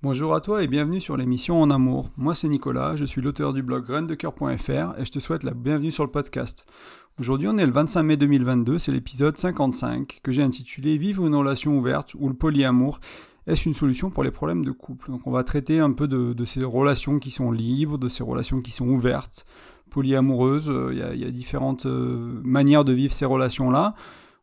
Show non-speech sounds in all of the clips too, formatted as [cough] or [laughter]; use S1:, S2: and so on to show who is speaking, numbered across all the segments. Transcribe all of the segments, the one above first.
S1: Bonjour à toi et bienvenue sur l'émission En Amour. Moi c'est Nicolas, je suis l'auteur du blog graindecoeur.fr et je te souhaite la bienvenue sur le podcast. Aujourd'hui on est le 25 mai 2022, c'est l'épisode 55 que j'ai intitulé Vivre une relation ouverte ou le polyamour. Est-ce une solution pour les problèmes de couple? Donc on va traiter un peu de, ces relations qui sont libres, de ces relations qui sont ouvertes, polyamoureuses. Euh, il y, a, différentes euh, manières de vivre ces relations-là.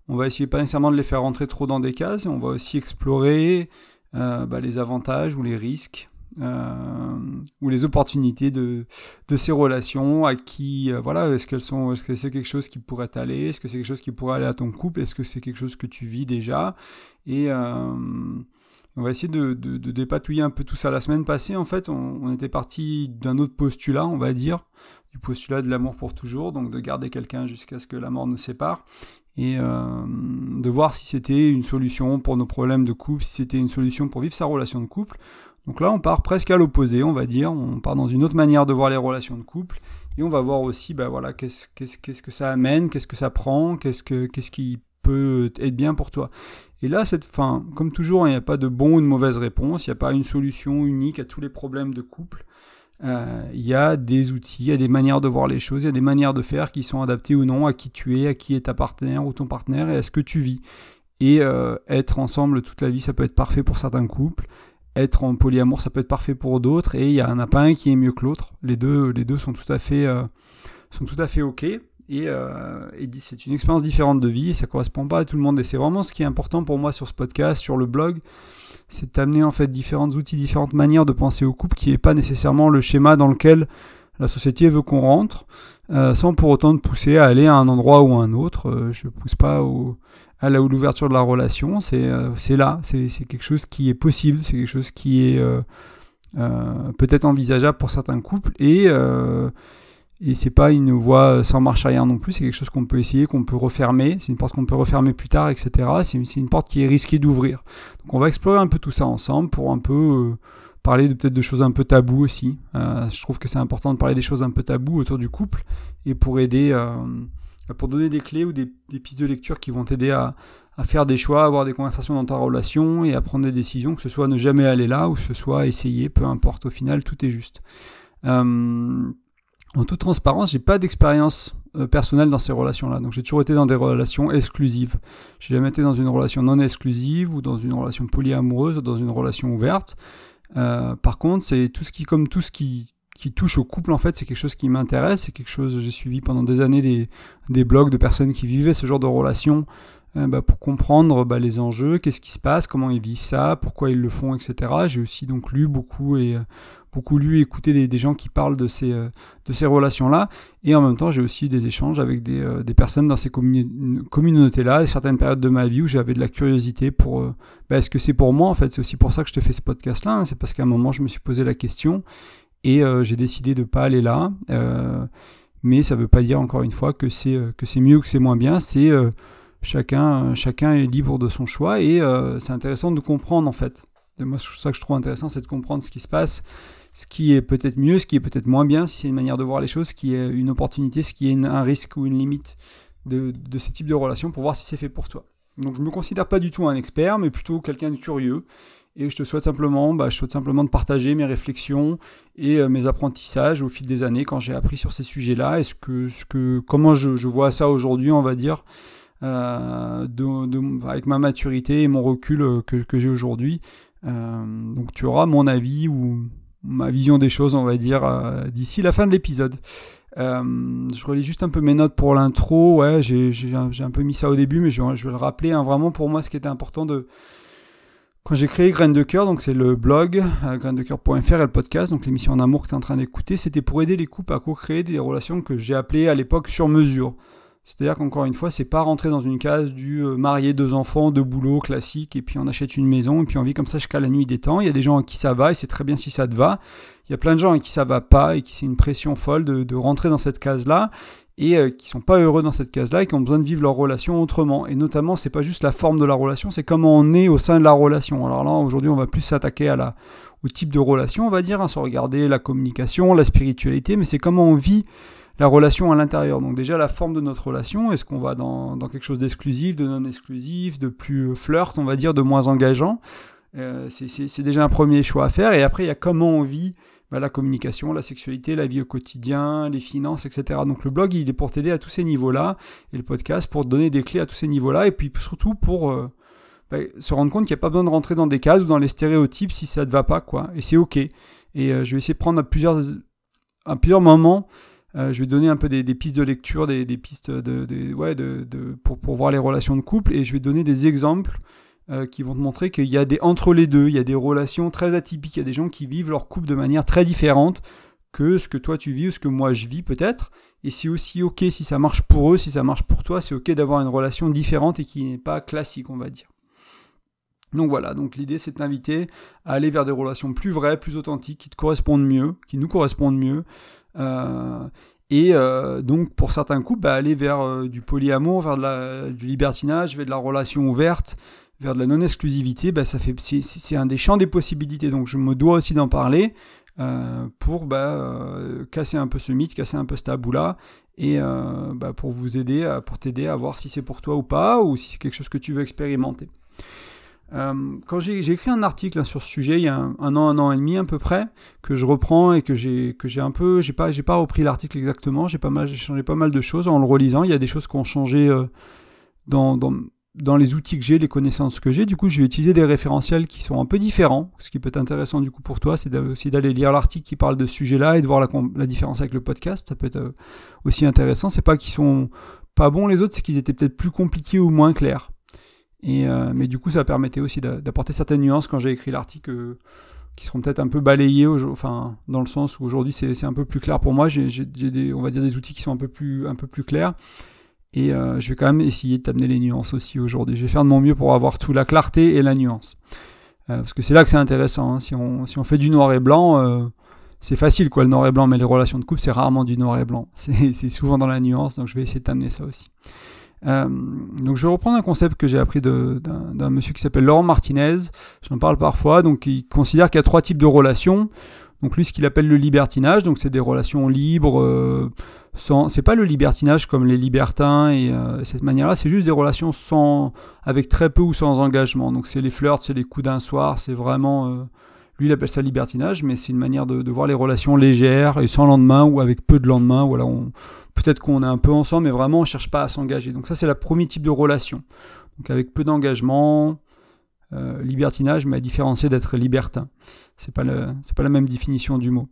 S1: On va essayer pas nécessairement de les faire rentrer trop dans des cases, on va aussi explorer euh, bah, les avantages ou les risques euh, ou les opportunités de, de ces relations, à qui, euh, voilà, est-ce qu'elles sont, est-ce que c'est quelque chose qui pourrait t'aller, est-ce que c'est quelque chose qui pourrait aller à ton couple, est-ce que c'est quelque chose que tu vis déjà, et on va essayer de, de, de, dépatouiller un peu tout ça. La semaine passée, en fait, on, on était parti d'un autre postulat, on va dire, du postulat de l'amour pour toujours, donc de garder quelqu'un jusqu'à ce que la mort nous sépare et euh, de voir si c'était une solution pour nos problèmes de couple, si c'était une solution pour vivre sa relation de couple. Donc là, on part presque à l'opposé, on va dire. On part dans une autre manière de voir les relations de couple. Et on va voir aussi, ben voilà, qu'est-ce, que ça amène, qu'est-ce que ça prend, qu'est-ce, que, qu'est-ce qui peut être bien pour toi. Et là, cette fin, comme toujours, il n'y a pas de bon ou de mauvaise réponse, il n'y a pas une solution unique à tous les problèmes de couple. Euh, il y a des outils, il y a des manières de voir les choses, il y a des manières de faire qui sont adaptées ou non à qui tu es, à qui est ta partenaire ou ton partenaire et à ce que tu vis. Et euh, être ensemble toute la vie, ça peut être parfait pour certains couples. Être en polyamour, ça peut être parfait pour d'autres. Et il y en a pas un qui est mieux que l'autre. Les deux, les deux sont tout à fait, euh, sont tout à fait ok. Et, c'est une expérience différente de vie et ça correspond pas à tout le monde. Et c'est vraiment ce qui est important pour moi sur ce podcast, sur le blog, c'est d'amener en fait différents outils, différentes manières de penser au couple qui n'est pas nécessairement le schéma dans lequel la société veut qu'on rentre, euh, sans pour autant te pousser à aller à un endroit ou à un autre. Euh, je ne pousse pas à l'ouverture de la relation, c'est euh, là, c'est quelque chose qui est possible, c'est quelque chose qui est peut-être envisageable pour certains couples. Et et c'est pas une voie sans marche arrière non plus, c'est quelque chose qu'on peut essayer, qu'on peut refermer, c'est une porte qu'on peut refermer plus tard, etc. C'est une porte qui est risquée d'ouvrir. Donc on va explorer un peu tout ça ensemble pour un peu euh, parler peut-être de choses un peu taboues aussi. Euh, je trouve que c'est important de parler des choses un peu taboues autour du couple et pour aider, euh, pour donner des clés ou des, pistes de lecture qui vont t'aider à, faire des choix, avoir des conversations dans ta relation et à prendre des décisions, que ce soit ne jamais aller là ou que ce soit essayer, peu importe, au final tout est juste. En toute transparence, j'ai pas d'expérience euh, personnelle dans ces relations-là. Donc j'ai toujours été dans des relations exclusives. J'ai jamais été dans une relation non exclusive ou dans une relation polyamoureuse ou dans une relation ouverte. Euh, par contre, c'est tout ce qui, comme tout ce qui, qui touche au couple, en fait, c'est quelque chose qui m'intéresse. C'est quelque chose, j'ai suivi pendant des années des, des blogs de personnes qui vivaient ce genre de relations bah, pour comprendre bah, les enjeux, qu'est-ce qui se passe, comment ils vivent ça, pourquoi ils le font, etc. J'ai aussi donc lu beaucoup et euh, beaucoup lu et écouté des, gens qui parlent de ces, euh, de ces relations-là. Et en même temps, j'ai aussi des échanges avec des, des personnes dans ces communautés-là, certaines périodes de ma vie où j'avais de la curiosité pour bah, est-ce que c'est pour moi en fait? C'est aussi pour ça que je te fais ce podcast-là. Hein. C'est parce qu'à un moment, je me suis posé la question et j'ai décidé de ne pas aller là. mais ça ne veut pas dire encore une fois que c'est que c'est mieux ou que c'est moins bien. C'est chacun, chacun est libre de son choix et euh, c'est intéressant de comprendre en fait. moi, ça que je trouve intéressant, c'est de comprendre ce qui se passe, ce qui est peut-être mieux, ce qui est peut-être moins bien, si c'est une manière de voir les choses, ce qui est une opportunité, ce qui est un risque ou une limite de, de ce type de relation pour voir si c'est fait pour toi. Donc je ne me considère pas du tout un expert, mais plutôt quelqu'un de curieux. Et je te souhaite simplement, bah, je souhaite simplement de partager mes réflexions et euh, mes apprentissages au fil des années quand j'ai appris sur ces sujets-là. Est-ce que, comment je vois ça aujourd'hui, on va dire, euh, avec ma maturité et mon recul euh, que, j'ai aujourd'hui. Euh, donc tu auras mon avis ou ma vision des choses, on va dire, d'ici la fin de l'épisode. je relis juste un peu mes notes pour l'intro. Ouais, j'ai un, peu mis ça au début, mais je, vais le rappeler. Hein, vraiment, pour moi, ce qui était important de. Quand j'ai créé Graines de Cœur, donc c'est le blog, euh, et le podcast, donc l'émission en amour que tu es en train d'écouter, c'était pour aider les couples à co-créer des relations que j'ai appelées à l'époque sur mesure. C'est-à-dire qu'encore une fois, c'est pas rentrer dans une case du euh, marié, deux enfants, deux boulots classique, et puis on achète une maison, et puis on vit comme ça jusqu'à la nuit des temps. Il y a des gens à qui ça va, et c'est très bien si ça te va. Il y a plein de gens à qui ça va pas, et qui c'est une pression folle de, rentrer dans cette case-là, et euh, qui sont pas heureux dans cette case-là, et qui ont besoin de vivre leur relation autrement. Et notamment, c'est pas juste la forme de la relation, c'est comment on est au sein de la relation. Alors là, aujourd'hui, on va plus s'attaquer au type de relation, on va dire, hein, sans regarder la communication, la spiritualité, mais c'est comment on vit la relation à l'intérieur. Donc déjà la forme de notre relation, est-ce qu'on va dans, quelque chose d'exclusif, de non exclusif, de plus flirt, on va dire, de moins engageant c'est déjà un premier choix à faire. Et après, il y a comment on vit bah, la communication, la sexualité, la vie au quotidien, les finances, etc. Donc le blog, il est pour t'aider à tous ces niveaux-là, et le podcast pour te donner des clés à tous ces niveaux-là, et puis surtout pour euh, bah, se rendre compte qu'il n'y a pas besoin de rentrer dans des cases ou dans les stéréotypes si ça ne te va pas, quoi. Et c'est ok. Et euh, je vais essayer de prendre à plusieurs, à plusieurs moments, euh, je vais donner un peu des, pistes de lecture, des, pistes de, pour voir les relations de couple, et je vais donner des exemples euh, qui vont te montrer qu'il y a des entre les deux, il y a des relations très atypiques, il y a des gens qui vivent leur couple de manière très différente que ce que toi tu vis ou ce que moi je vis peut-être. Et c'est aussi ok si ça marche pour eux, si ça marche pour toi, c'est ok d'avoir une relation différente et qui n'est pas classique, on va dire. Donc voilà, donc l'idée c'est de t'inviter à aller vers des relations plus vraies, plus authentiques, qui te correspondent mieux, qui nous correspondent mieux. Euh, et euh, donc pour certains couples, bah, aller vers du polyamour, vers du libertinage, vers de la relation ouverte, vers de la non-exclusivité, bah, ça fait, c'est, un des champs des possibilités. Donc je me dois aussi d'en parler euh, pour bah, euh, casser un peu ce mythe, casser un peu ce tabou-là, et euh, pour vous aider, pour t'aider à voir si c'est pour toi ou pas, ou si c'est quelque chose que tu veux expérimenter. Quand j'ai, écrit un article hein, sur ce sujet il y a un, an, un an et demi à peu près, que je reprends et que j'ai, que j'ai un peu, j'ai pas, j'ai pas repris l'article exactement, j'ai pas mal, j'ai changé pas mal de choses en le relisant. Il y a des choses qui ont changé dans, dans, dans les outils que j'ai, les connaissances que j'ai, du coup, je vais utiliser des référentiels qui sont un peu différents. Ce qui peut être intéressant du coup pour toi, c'est aussi d'aller lire l'article qui parle de ce sujet-là et de voir la, différence avec le podcast. Ça peut être euh, aussi intéressant. C'est pas qu'ils sont pas bons les autres, c'est qu'ils étaient peut-être plus compliqués ou moins clairs. Euh, mais du coup, ça permettait aussi d'apporter certaines nuances quand j'ai écrit l'article euh, qui seront peut-être un peu balayées, enfin dans le sens où aujourd'hui c'est un peu plus clair pour moi. J'ai des, on va dire des outils qui sont un peu plus, clairs. Et euh, je vais quand même essayer de t'amener les nuances aussi aujourd'hui. Je vais faire de mon mieux pour avoir tout la clarté et la nuance. Parce que c'est là que c'est intéressant. Hein. Si, on, fait du noir et blanc, c'est facile quoi le noir et blanc, mais les relations de couple, c'est rarement du noir et blanc. [laughs] C'est souvent dans la nuance, donc je vais essayer de t'amener ça aussi. Donc je vais reprendre un concept que j'ai appris d'un monsieur qui s'appelle Laurent Martinez. J'en parle parfois. Donc il considère qu'il y a trois types de relations. Donc lui, ce qu'il appelle le libertinage, donc c'est des relations libres c'est pas le libertinage comme les libertins et euh, cette manière-là, c'est juste des relations sans, avec très peu ou sans engagement. Donc c'est les flirts, c'est les coups d'un soir, c'est vraiment, euh, lui il appelle ça libertinage, mais c'est une manière de, voir les relations légères et sans lendemain ou avec peu de lendemain. Peut-être qu'on est un peu ensemble, mais vraiment on cherche pas à s'engager. Donc ça c'est le premier type de relation. Donc avec peu d'engagement, euh, libertinage, mais à différencier d'être libertin. C'est pas c'est pas la même définition du mot.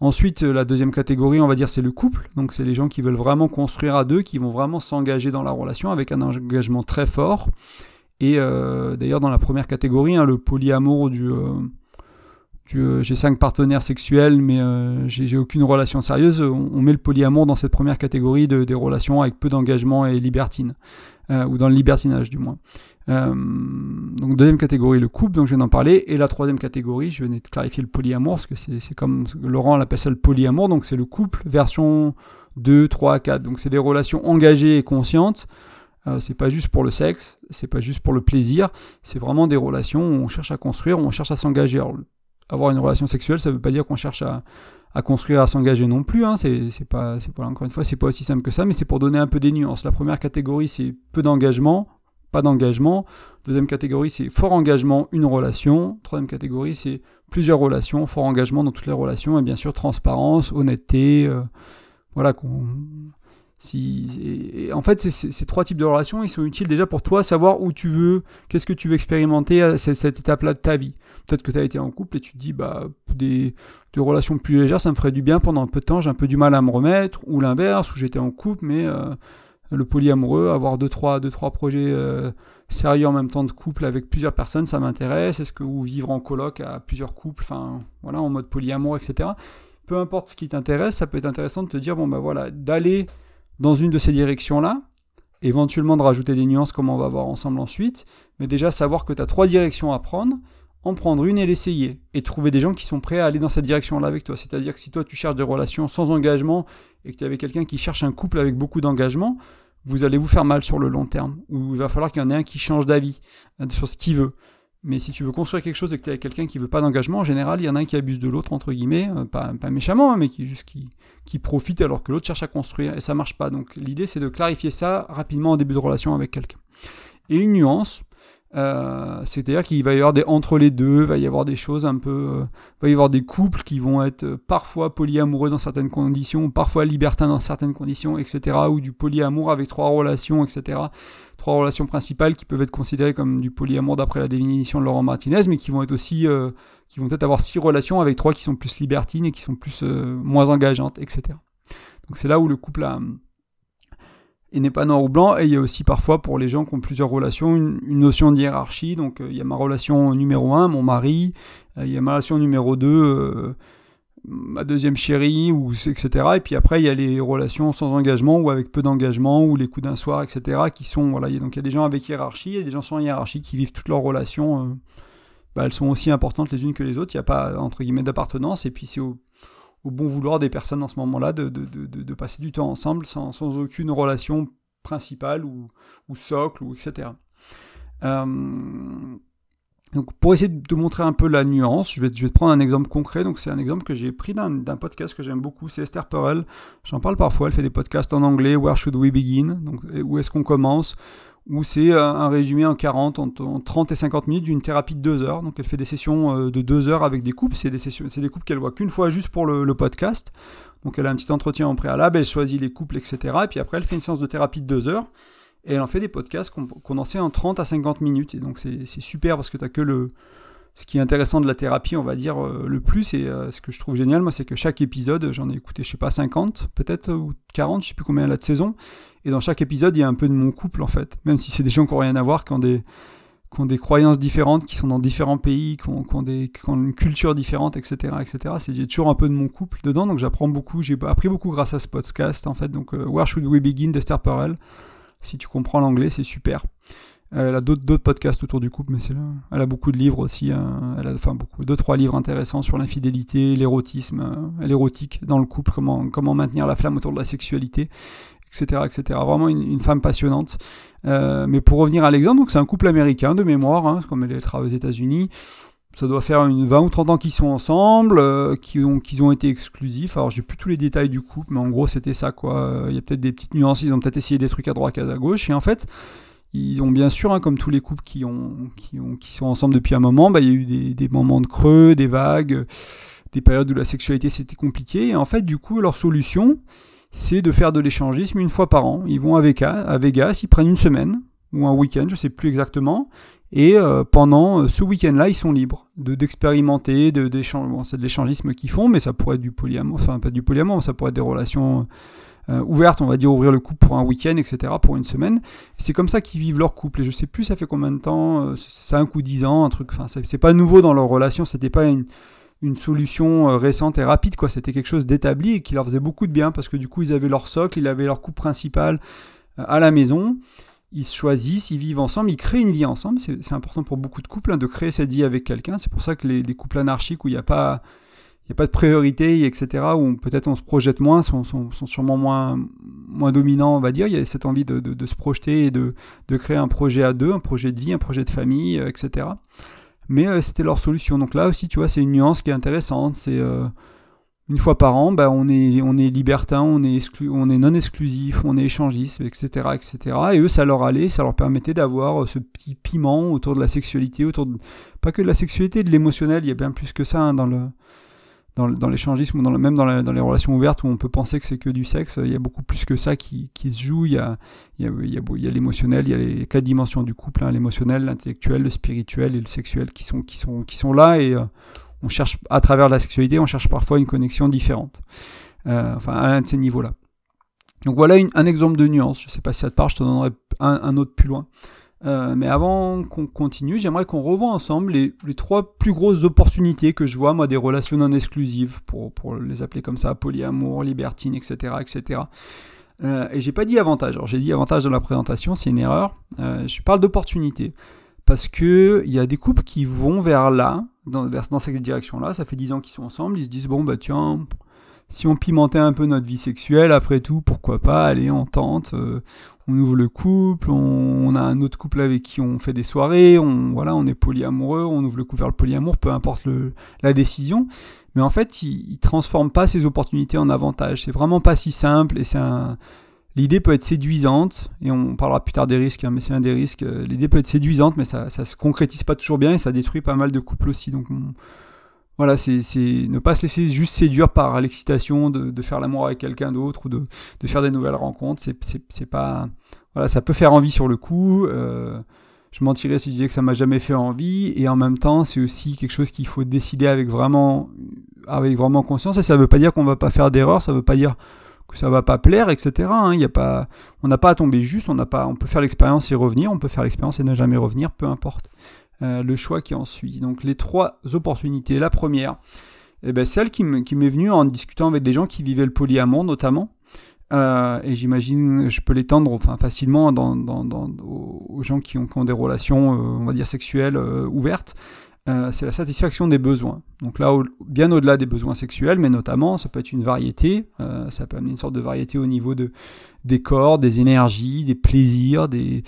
S1: Ensuite, euh, la deuxième catégorie, on va dire, c'est le couple. Donc, c'est les gens qui veulent vraiment construire à deux, qui vont vraiment s'engager dans la relation avec un engagement très fort. Et euh, d'ailleurs, dans la première catégorie, hein, le polyamour du, j'ai cinq partenaires sexuels, mais j'ai aucune relation sérieuse. On, met le polyamour dans cette première catégorie de, des relations avec peu d'engagement et libertine, ou dans le libertinage du moins. Euh, donc deuxième catégorie, le couple, donc je viens d'en parler. Et la troisième catégorie, je venais de clarifier le polyamour, parce que c'est comme Laurent l'appelle ça le polyamour, donc c'est le couple version 2, 3, 4. Donc c'est des relations engagées et conscientes. Euh, c'est pas juste pour le sexe, c'est pas juste pour le plaisir, c'est vraiment des relations où on cherche à construire, où on cherche à s'engager. Avoir une relation sexuelle, ça veut pas dire qu'on cherche à, construire, à s'engager non plus. Hein. C'est pas, encore une fois, c'est pas aussi simple que ça, mais c'est pour donner un peu des nuances. La première catégorie, c'est peu d'engagement, pas d'engagement. Deuxième catégorie, c'est fort engagement, une relation. Troisième catégorie, c'est plusieurs relations, fort engagement dans toutes les relations. Et bien sûr, transparence, honnêteté. Euh, voilà. Si, en fait, ces trois types de relations, ils sont utiles déjà pour toi, savoir où tu veux, qu'est-ce que tu veux expérimenter à cette, étape-là de ta vie. Peut-être que tu as été en couple et tu te dis, bah, des, relations plus légères, ça me ferait du bien pendant un peu de temps, j'ai un peu du mal à me remettre, ou l'inverse, où j'étais en couple, mais euh, le polyamoureux, avoir deux trois, deux, trois projets euh, sérieux en même temps de couple avec plusieurs personnes, ça m'intéresse. Est-ce que ou vivre en coloc à plusieurs couples, enfin voilà, en mode polyamour, etc. Peu importe ce qui t'intéresse, ça peut être intéressant de te dire bon ben voilà, d'aller dans une de ces directions-là, éventuellement de rajouter des nuances comme on va voir ensemble ensuite, mais déjà savoir que tu as trois directions à prendre en prendre une et l'essayer. Et trouver des gens qui sont prêts à aller dans cette direction-là avec toi. C'est-à-dire que si toi tu cherches des relations sans engagement et que tu es avec quelqu'un qui cherche un couple avec beaucoup d'engagement, vous allez vous faire mal sur le long terme. Ou il va falloir qu'il y en ait un qui change d'avis euh, sur ce qu'il veut. Mais si tu veux construire quelque chose et que tu es avec quelqu'un qui veut pas d'engagement, en général, il y en a un qui abuse de l'autre, entre guillemets, euh, pas, pas méchamment, hein, mais qui juste qui, qui profite alors que l'autre cherche à construire et ça marche pas. Donc l'idée c'est de clarifier ça rapidement en début de relation avec quelqu'un. Et une nuance, Euh, c'est-à-dire qu'il va y avoir des entre les deux, va y avoir des choses un peu, euh, va y avoir des couples qui vont être euh, parfois polyamoureux dans certaines conditions, parfois libertins dans certaines conditions, etc. Ou du polyamour avec trois relations, etc. Trois relations principales qui peuvent être considérées comme du polyamour d'après la définition de Laurent Martinez, mais qui vont être aussi, qui vont peut-être avoir six relations avec trois qui sont plus libertines et qui sont plus moins engageantes, etc. Donc c'est là où le couple a et n'est pas noir ou blanc. Et il y a aussi parfois pour les gens qui ont plusieurs relations une, notion de hiérarchie. Donc euh, il y a ma relation numéro 1, mon mari, euh, il y a ma relation numéro 2, euh, ma deuxième chérie, ou, etc. Et puis après il y a les relations sans engagement ou avec peu d'engagement, ou les coups d'un soir, etc. qui sont, voilà, donc il y a des gens avec hiérarchie et des gens sans hiérarchie qui vivent toutes leurs relations. Bah, elles sont aussi importantes les unes que les autres. Il n'y a pas, entre guillemets, d'appartenance. Et puis c'est au au bon vouloir des personnes en ce moment-là de, de, de, passer du temps ensemble sans, sans aucune relation principale ou, ou socle, ou etc. Euh, donc pour essayer de montrer un peu la nuance, je vais, je vais te prendre un exemple concret. Donc c'est un exemple que j'ai pris d'un podcast que j'aime beaucoup, c'est Esther Perel. J'en parle parfois, elle fait des podcasts en anglais, Where Should We Begin? Donc où est-ce qu'on commence? Où c'est euh, un résumé en 40, en 30 et 50 minutes d'une thérapie de 2 heures. Donc elle fait des sessions euh, de 2 heures avec des couples. C'est des, sessions, c'est des couples qu'elle voit qu'une fois juste pour le, podcast. Donc elle a un petit entretien en préalable, elle choisit les couples, etc. Et puis après elle fait une séance de thérapie de 2 heures. Et elle en fait des podcasts condensés en 30 à 50 minutes. Et donc c'est, super parce que tu as que le, ce qui est intéressant de la thérapie, on va dire, euh, le plus, et ce que je trouve génial, moi, c'est que chaque épisode, j'en ai écouté, je sais pas, 50 peut-être, ou 40, je sais plus combien a de saison, et dans chaque épisode, il y a un peu de mon couple, en fait. Même si c'est des gens qui n'ont rien à voir, qui ont des, qui ont des croyances différentes, qui sont dans différents pays, qui ont, qui ont, des, qui ont une culture différente, etc. etc. C'est, a toujours un peu de mon couple dedans, donc j'apprends beaucoup. J'ai appris beaucoup grâce à ce podcast, en fait. Donc, euh, Where Should We Begin d'Esther Perel. Si tu comprends l'anglais, c'est super. Elle a d'autres podcasts autour du couple, mais c'est là. Elle a beaucoup de livres aussi. Hein. Elle a enfin beaucoup, deux trois livres intéressants sur l'infidélité, l'érotisme, euh, l'érotique dans le couple, comment comment maintenir la flamme autour de la sexualité etc., etc. Vraiment une, femme passionnante. Euh, mais pour revenir à l'exemple, donc c'est un couple américain de mémoire, hein, comme elle travaille aux États-Unis. Ça doit faire une 20 ou 30 ans qu'ils sont ensemble, euh, qu'ils ont, qu'ils ont été exclusifs. Alors j'ai plus tous les détails du couple, mais en gros c'était ça quoi. Il y a peut-être des petites nuances, ils ont peut-être essayé des trucs à droite, à gauche. Et en fait, ils ont bien sûr, hein, comme tous les couples qui, ont, qui, ont, qui sont ensemble depuis un moment, bah, il y a eu des, moments de creux, des vagues, des périodes où la sexualité c'était compliqué. Et en fait, du coup, leur solution, c'est de faire de l'échangisme une fois par an. Ils vont à Vegas, ils prennent une semaine ou un week-end, je ne sais plus exactement. Et euh, pendant euh, ce week-end-là, ils sont libres de d'expérimenter, de d'échanger. de l'échangisme qu'ils font, mais ça pourrait être du polyamour, enfin pas du polyamour, ça pourrait être des relations euh, ouvertes, on va dire ouvrir le couple pour un week-end, etc., pour une semaine. C'est comme ça qu'ils vivent leur couple. Et je sais plus, ça fait combien de temps, 5 ou 10 ans, un truc. Enfin, c'est pas nouveau dans leur relation. C'était pas une solution euh, récente et rapide, quoi. C'était quelque chose d'établi et qui leur faisait beaucoup de bien parce que du coup, ils avaient leur socle, ils avaient leur couple principal euh, à la maison. Ils se choisissent, ils vivent ensemble, ils créent une vie ensemble. C'est important pour beaucoup de couples hein, de créer cette vie avec quelqu'un. C'est pour ça que les, couples anarchiques où il n'y a pas il a pas de priorité, etc., où peut-être on se projette moins, sont, sont, sûrement moins, moins dominants, on va dire. Il y a cette envie de, se projeter et de, de, créer un projet à deux, un projet de vie, un projet de famille, euh, etc mais euh, c'était leur solution. Donc là aussi, tu vois, c'est une nuance qui est intéressante. C'est euh, une fois par an, bah, on, est, on est libertin, on est, on est non exclusif, on est échangiste, etc., etc. Et eux, ça leur allait, ça leur permettait d'avoir ce petit piment autour de la sexualité, autour de, pas que de la sexualité, de l'émotionnel. Il y a bien plus que ça hein, dans le dans, l'échangisme ou même dans, les relations ouvertes où on peut penser que c'est que du sexe, il y a beaucoup plus que ça qui, se joue. Il y a, l'émotionnel, il y a les quatre dimensions du couple, hein, l'émotionnel, l'intellectuel, le spirituel et le sexuel qui sont, là et euh, on cherche, à travers la sexualité, on cherche parfois une connexion différente. Euh, enfin, à l'un de ces niveaux-là. Donc voilà un exemple de nuance. Je sais pas si ça te parle, je te donnerai un autre plus loin. Euh, mais avant qu'on continue, j'aimerais qu'on revoie ensemble les, trois plus grosses opportunités que je vois, moi, des relations non exclusives, pour, pour les appeler comme ça, polyamour, libertine, etc. etc. Euh, et j'ai pas dit avantage. Alors j'ai dit avantage dans la présentation, c'est une erreur. Euh, je parle d'opportunités. Parce que il y a des couples qui vont vers là, dans, vers, dans cette direction-là. Ça fait 10 ans qu'ils sont ensemble. Ils se disent, bon, bah tiens, si on pimentait un peu notre vie sexuelle, après tout, pourquoi pas, allez, on tente, euh, on ouvre le couple, on, a un autre couple avec qui on fait des soirées, on, voilà, on est polyamoureux, on ouvre le couple le polyamour, peu importe le, la décision. Mais en fait, il, il transforme pas ces opportunités en avantages. C'est vraiment pas si simple et l'idée peut être séduisante, et on parlera plus tard des risques, hein, mais c'est un des risques. Euh, l'idée peut être séduisante, mais ça, ça se concrétise pas toujours bien et ça détruit pas mal de couples aussi. Donc voilà, c'est ne pas se laisser juste séduire par l'excitation de, faire l'amour avec quelqu'un d'autre ou de, faire des nouvelles rencontres. C'est pas voilà, ça peut faire envie sur le coup. Euh, je mentirais si je disais que ça m'a jamais fait envie, et en même temps, c'est aussi quelque chose qu'il faut décider avec vraiment, avec vraiment conscience. Et ça veut pas dire qu'on va pas faire d'erreur, ça veut pas dire que ça va pas plaire, etc. Hein. A pas, on n'a pas à tomber juste, on n'a pas, on peut faire l'expérience et revenir, on peut faire l'expérience et ne jamais revenir, peu importe euh, le choix qui en suit. Donc les trois opportunités. La première, eh ben, celle qui m'est venue en discutant avec des gens qui vivaient le polyamour notamment. Euh, et j'imagine, je peux l'étendre enfin, facilement dans, aux gens qui ont, des relations, euh, on va dire, sexuelles ouvertes. c'est la satisfaction des besoins. Donc là, bien au-delà des besoins sexuels, mais notamment, ça peut être une variété, ça peut amener une sorte de variété au niveau de, des corps, des énergies, des plaisirs, des,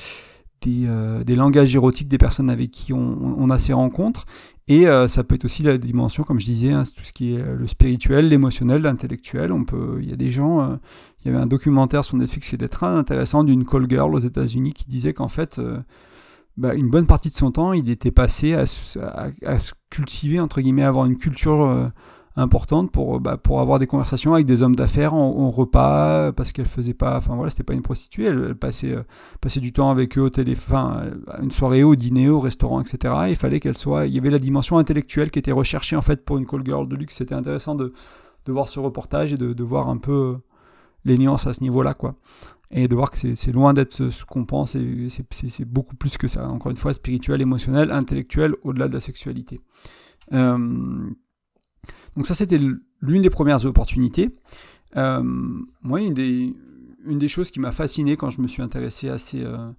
S1: euh, des, langages érotiques des personnes avec qui on, a ces rencontres. Et euh, ça peut être aussi la dimension, comme je disais, hein, tout ce qui est euh, le spirituel, l'émotionnel, l'intellectuel. On peut, il y a des gens, il y avait un documentaire sur Netflix qui était très intéressant d'une call girl aux États-Unis qui disait qu'en fait, bah, une bonne partie de son temps, il était passé à, à, à cultiver entre guillemets, avoir une culture importante pour, bah, pour avoir des conversations avec des hommes d'affaires en, repas, parce qu'elle faisait pas, enfin voilà, c'était pas une prostituée, elle, passait, euh, passait du temps avec eux au téléphone, une soirée au dîner, au restaurant, etc. il fallait qu'elle soit, il y avait la dimension intellectuelle qui était recherchée en fait pour une call girl de luxe. C'était intéressant de, de voir ce reportage et de, de voir un peu euh, les nuances à ce niveau-là, quoi. Et de voir que c'est loin d'être ce qu'on pense, et c'est beaucoup plus que ça. Encore une fois, spirituel, émotionnel, intellectuel, au-delà de la sexualité. Euh, donc ça, c'était l'une des premières opportunités. Euh, moi, une des, une des choses qui m'a fasciné quand je me suis intéressé à ces, euh,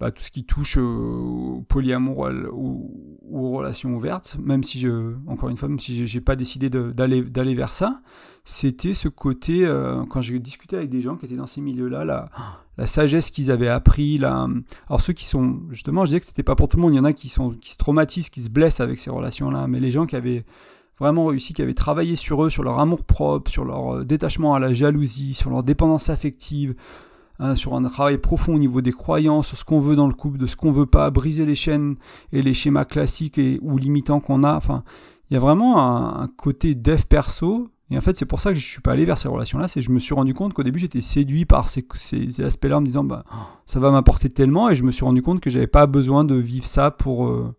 S1: bah, tout ce qui touche au polyamour ou aux, relations ouvertes, même si je, encore une fois, même si j'ai pas décidé d'aller vers ça, c'était ce côté euh, quand j'ai discuté avec des gens qui étaient dans ces milieux-là, la, la sagesse qu'ils avaient appris, la, alors ceux qui sont justement, je disais que c'était pas pour tout le monde, il y en a qui sont qui se traumatisent, qui se blessent avec ces relations-là, mais les gens qui avaient vraiment réussi, qui avaient travaillé sur eux, sur leur amour propre, sur leur euh, détachement à la jalousie, sur leur dépendance affective, hein, sur un travail profond au niveau des croyances, sur ce qu'on veut dans le couple, de ce qu'on veut pas, briser les chaînes et les schémas classiques et, ou limitants qu'on a. Enfin, il y a vraiment un, côté dev perso. Et en fait, c'est pour ça que je suis pas allé vers ces relations-là. C'est je me suis rendu compte qu'au début, j'étais séduit par ces, aspects-là en me disant, bah, ça va m'apporter tellement. Et je me suis rendu compte que j'avais pas besoin de vivre ça pour, euh,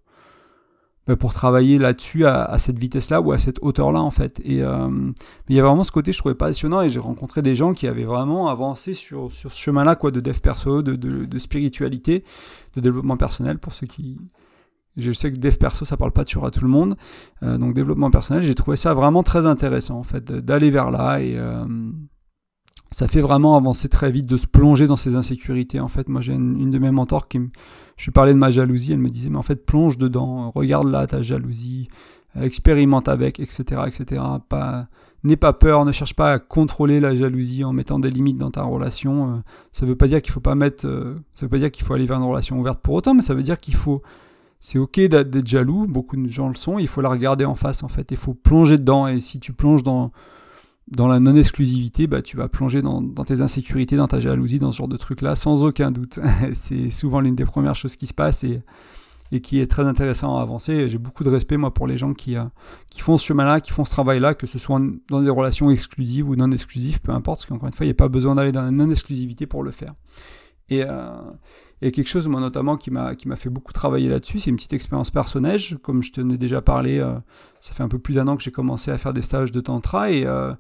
S1: pour travailler là-dessus à, cette vitesse-là ou à cette hauteur-là en fait. Et euh, il y a vraiment ce côté je trouvais passionnant et j'ai rencontré des gens qui avaient vraiment avancé sur, sur ce chemin-là quoi de dev perso, de, de, spiritualité, de développement personnel pour ceux qui je sais que dev perso ça parle pas de à tout le monde, euh, donc développement personnel j'ai trouvé ça vraiment très intéressant en fait d'aller vers là et euh, ça fait vraiment avancer très vite de se plonger dans ces insécurités. En fait, moi j'ai une, de mes mentors qui me, je lui parlais de ma jalousie, elle me disait mais en fait plonge dedans, regarde là ta jalousie, expérimente avec, etc., etc. Pas, n'aie pas peur, ne cherche pas à contrôler la jalousie en mettant des limites dans ta relation. Euh, ça veut pas dire qu'il faut pas mettre, euh, ça veut pas dire qu'il faut aller vers une relation ouverte pour autant, mais ça veut dire qu'il faut c'est ok d'être jaloux, beaucoup de gens le sont, il faut la regarder en face en fait, il faut plonger dedans, et si tu plonges dans, dans la non-exclusivité, bah, tu vas plonger dans, tes insécurités, dans ta jalousie, dans ce genre de trucs-là, sans aucun doute. [laughs] c'est souvent l'une des premières choses qui se passe et, qui est très intéressant à avancer. J'ai beaucoup de respect, moi, pour les gens qui, euh, qui font ce chemin-là, qui font ce travail-là, que ce soit dans des relations exclusives ou non exclusives, peu importe, parce qu'encore une fois, il n'y a pas besoin d'aller dans la non-exclusivité pour le faire. Et, euh, et quelque chose, moi, notamment, qui m'a, fait beaucoup travailler là-dessus, c'est une petite expérience personnelle. Comme je te ai déjà parlé, euh, ça fait un peu plus d'un an que j'ai commencé à faire des stages de tantra. Et euh,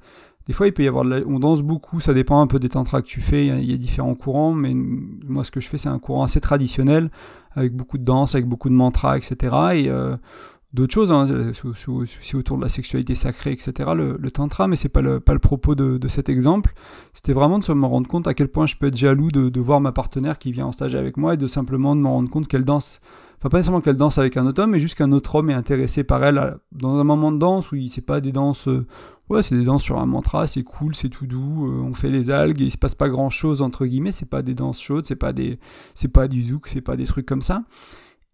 S1: des fois, il peut y avoir de la... On danse beaucoup, ça dépend un peu des tantras que tu fais. Il y, a, différents courants, mais moi, ce que je fais, c'est un courant assez traditionnel, avec beaucoup de danse, avec beaucoup de mantras, etc. Et euh, d'autres choses, hein, aussi autour de la sexualité sacrée, etc., le, tantra, mais c'est pas le, pas le propos de, cet exemple. C'était vraiment de me rendre compte à quel point je peux être jaloux de, voir ma partenaire qui vient en stage avec moi et de simplement de me rendre compte qu'elle danse, enfin pas nécessairement qu'elle danse avec un autre homme, mais juste qu'un autre homme est intéressé par elle dans un moment de danse où c'est pas des danses, euh, ouais, c'est des danses sur un mantra, c'est cool, c'est tout doux, euh, on fait les algues et il se passe pas grand chose entre guillemets, c'est pas des danses chaudes, c'est pas des, c'est pas du zouk, c'est pas des trucs comme ça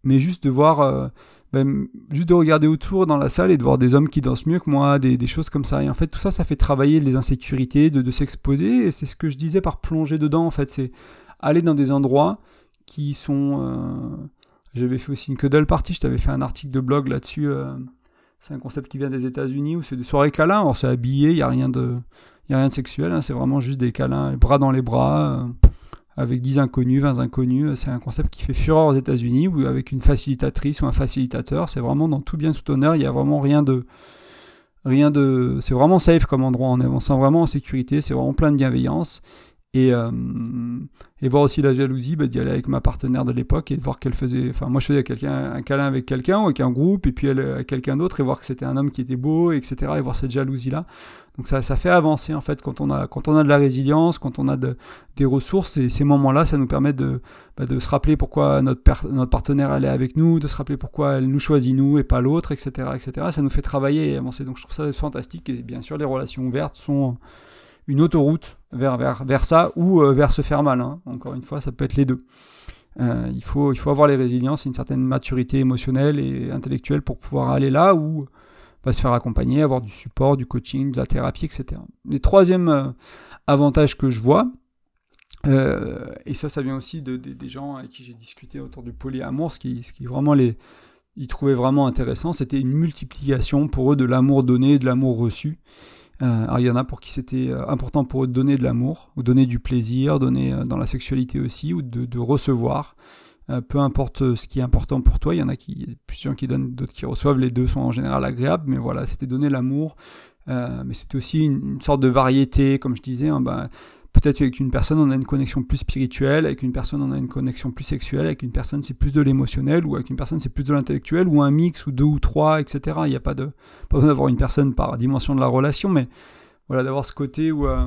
S1: mais juste de voir, euh, juste de regarder autour dans la salle et de voir des hommes qui dansent mieux que moi, des, choses comme ça. Et en fait, tout ça, ça fait travailler les insécurités, de, s'exposer. Et c'est ce que je disais par plonger dedans, en fait. C'est aller dans des endroits qui sont. Euh, j'avais fait aussi une Cuddle Party, je t'avais fait un article de blog là-dessus. Euh, c'est un concept qui vient des États-Unis où c'est des soirées câlins. Alors, c'est habillé, il n'y a rien de. rien de sexuel, hein. c'est vraiment juste des câlins, bras dans les bras, euh, avec 10 inconnus, 20 inconnus. C'est un concept qui fait fureur aux États-Unis, ou avec une facilitatrice ou un facilitateur. C'est vraiment dans tout bien, tout honneur. Il n'y a vraiment rien de. Rien de. C'est vraiment safe comme endroit. On, sent vraiment en sécurité. C'est vraiment plein de bienveillance. Et, euh, et voir aussi la jalousie, bah, d'y aller avec ma partenaire de l'époque et de voir qu'elle faisait. Enfin, moi, je faisais quelqu'un, un câlin avec quelqu'un, avec un groupe, et puis elle avec quelqu'un d'autre, et voir que c'était un homme qui était beau, etc. Et voir cette jalousie-là. Donc, ça, ça fait avancer, en fait, quand on a, quand on a de la résilience, quand on a de, des ressources, et ces moments-là, ça nous permet de, bah, de se rappeler pourquoi notre, notre partenaire, elle est avec nous, de se rappeler pourquoi elle nous choisit nous et pas l'autre, etc., etc. Ça nous fait travailler et avancer. Donc, je trouve ça fantastique. Et bien sûr, les relations ouvertes sont une autoroute vers, vers, vers ça ou euh, vers se faire mal. Hein. Encore une fois, ça peut être les deux. Euh, il, faut, il faut avoir les résiliences une certaine maturité émotionnelle et intellectuelle pour pouvoir aller là où va se faire accompagner, avoir du support, du coaching, de la thérapie, etc. Les troisième euh, avantage que je vois, et ça, ça vient aussi de, des gens avec qui j'ai discuté autour du polyamour, ce qui, ce qui vraiment les, ils trouvaient vraiment intéressant, c'était une multiplication pour eux de l'amour donné de l'amour reçu. Euh, alors il y en a pour qui c'était euh, important pour eux de donner de l'amour, ou donner du plaisir, donner euh, dans la sexualité aussi, ou de, recevoir. peu importe ce qui est important pour toi, il y en a qui, plus gens qui donnent, d'autres qui reçoivent, les deux sont en général agréables, mais voilà, c'était donner l'amour, mais c'était aussi une, sorte de variété, comme je disais, hein, ben, Peut-être qu'avec une personne, on a une connexion plus spirituelle, avec une personne, on a une connexion plus sexuelle, avec une personne, c'est plus de l'émotionnel, ou avec une personne, c'est plus de l'intellectuel, ou un mix, ou deux ou trois, etc. Il n'y a pas, de, pas besoin d'avoir une personne par dimension de la relation, mais voilà, d'avoir ce côté où, euh,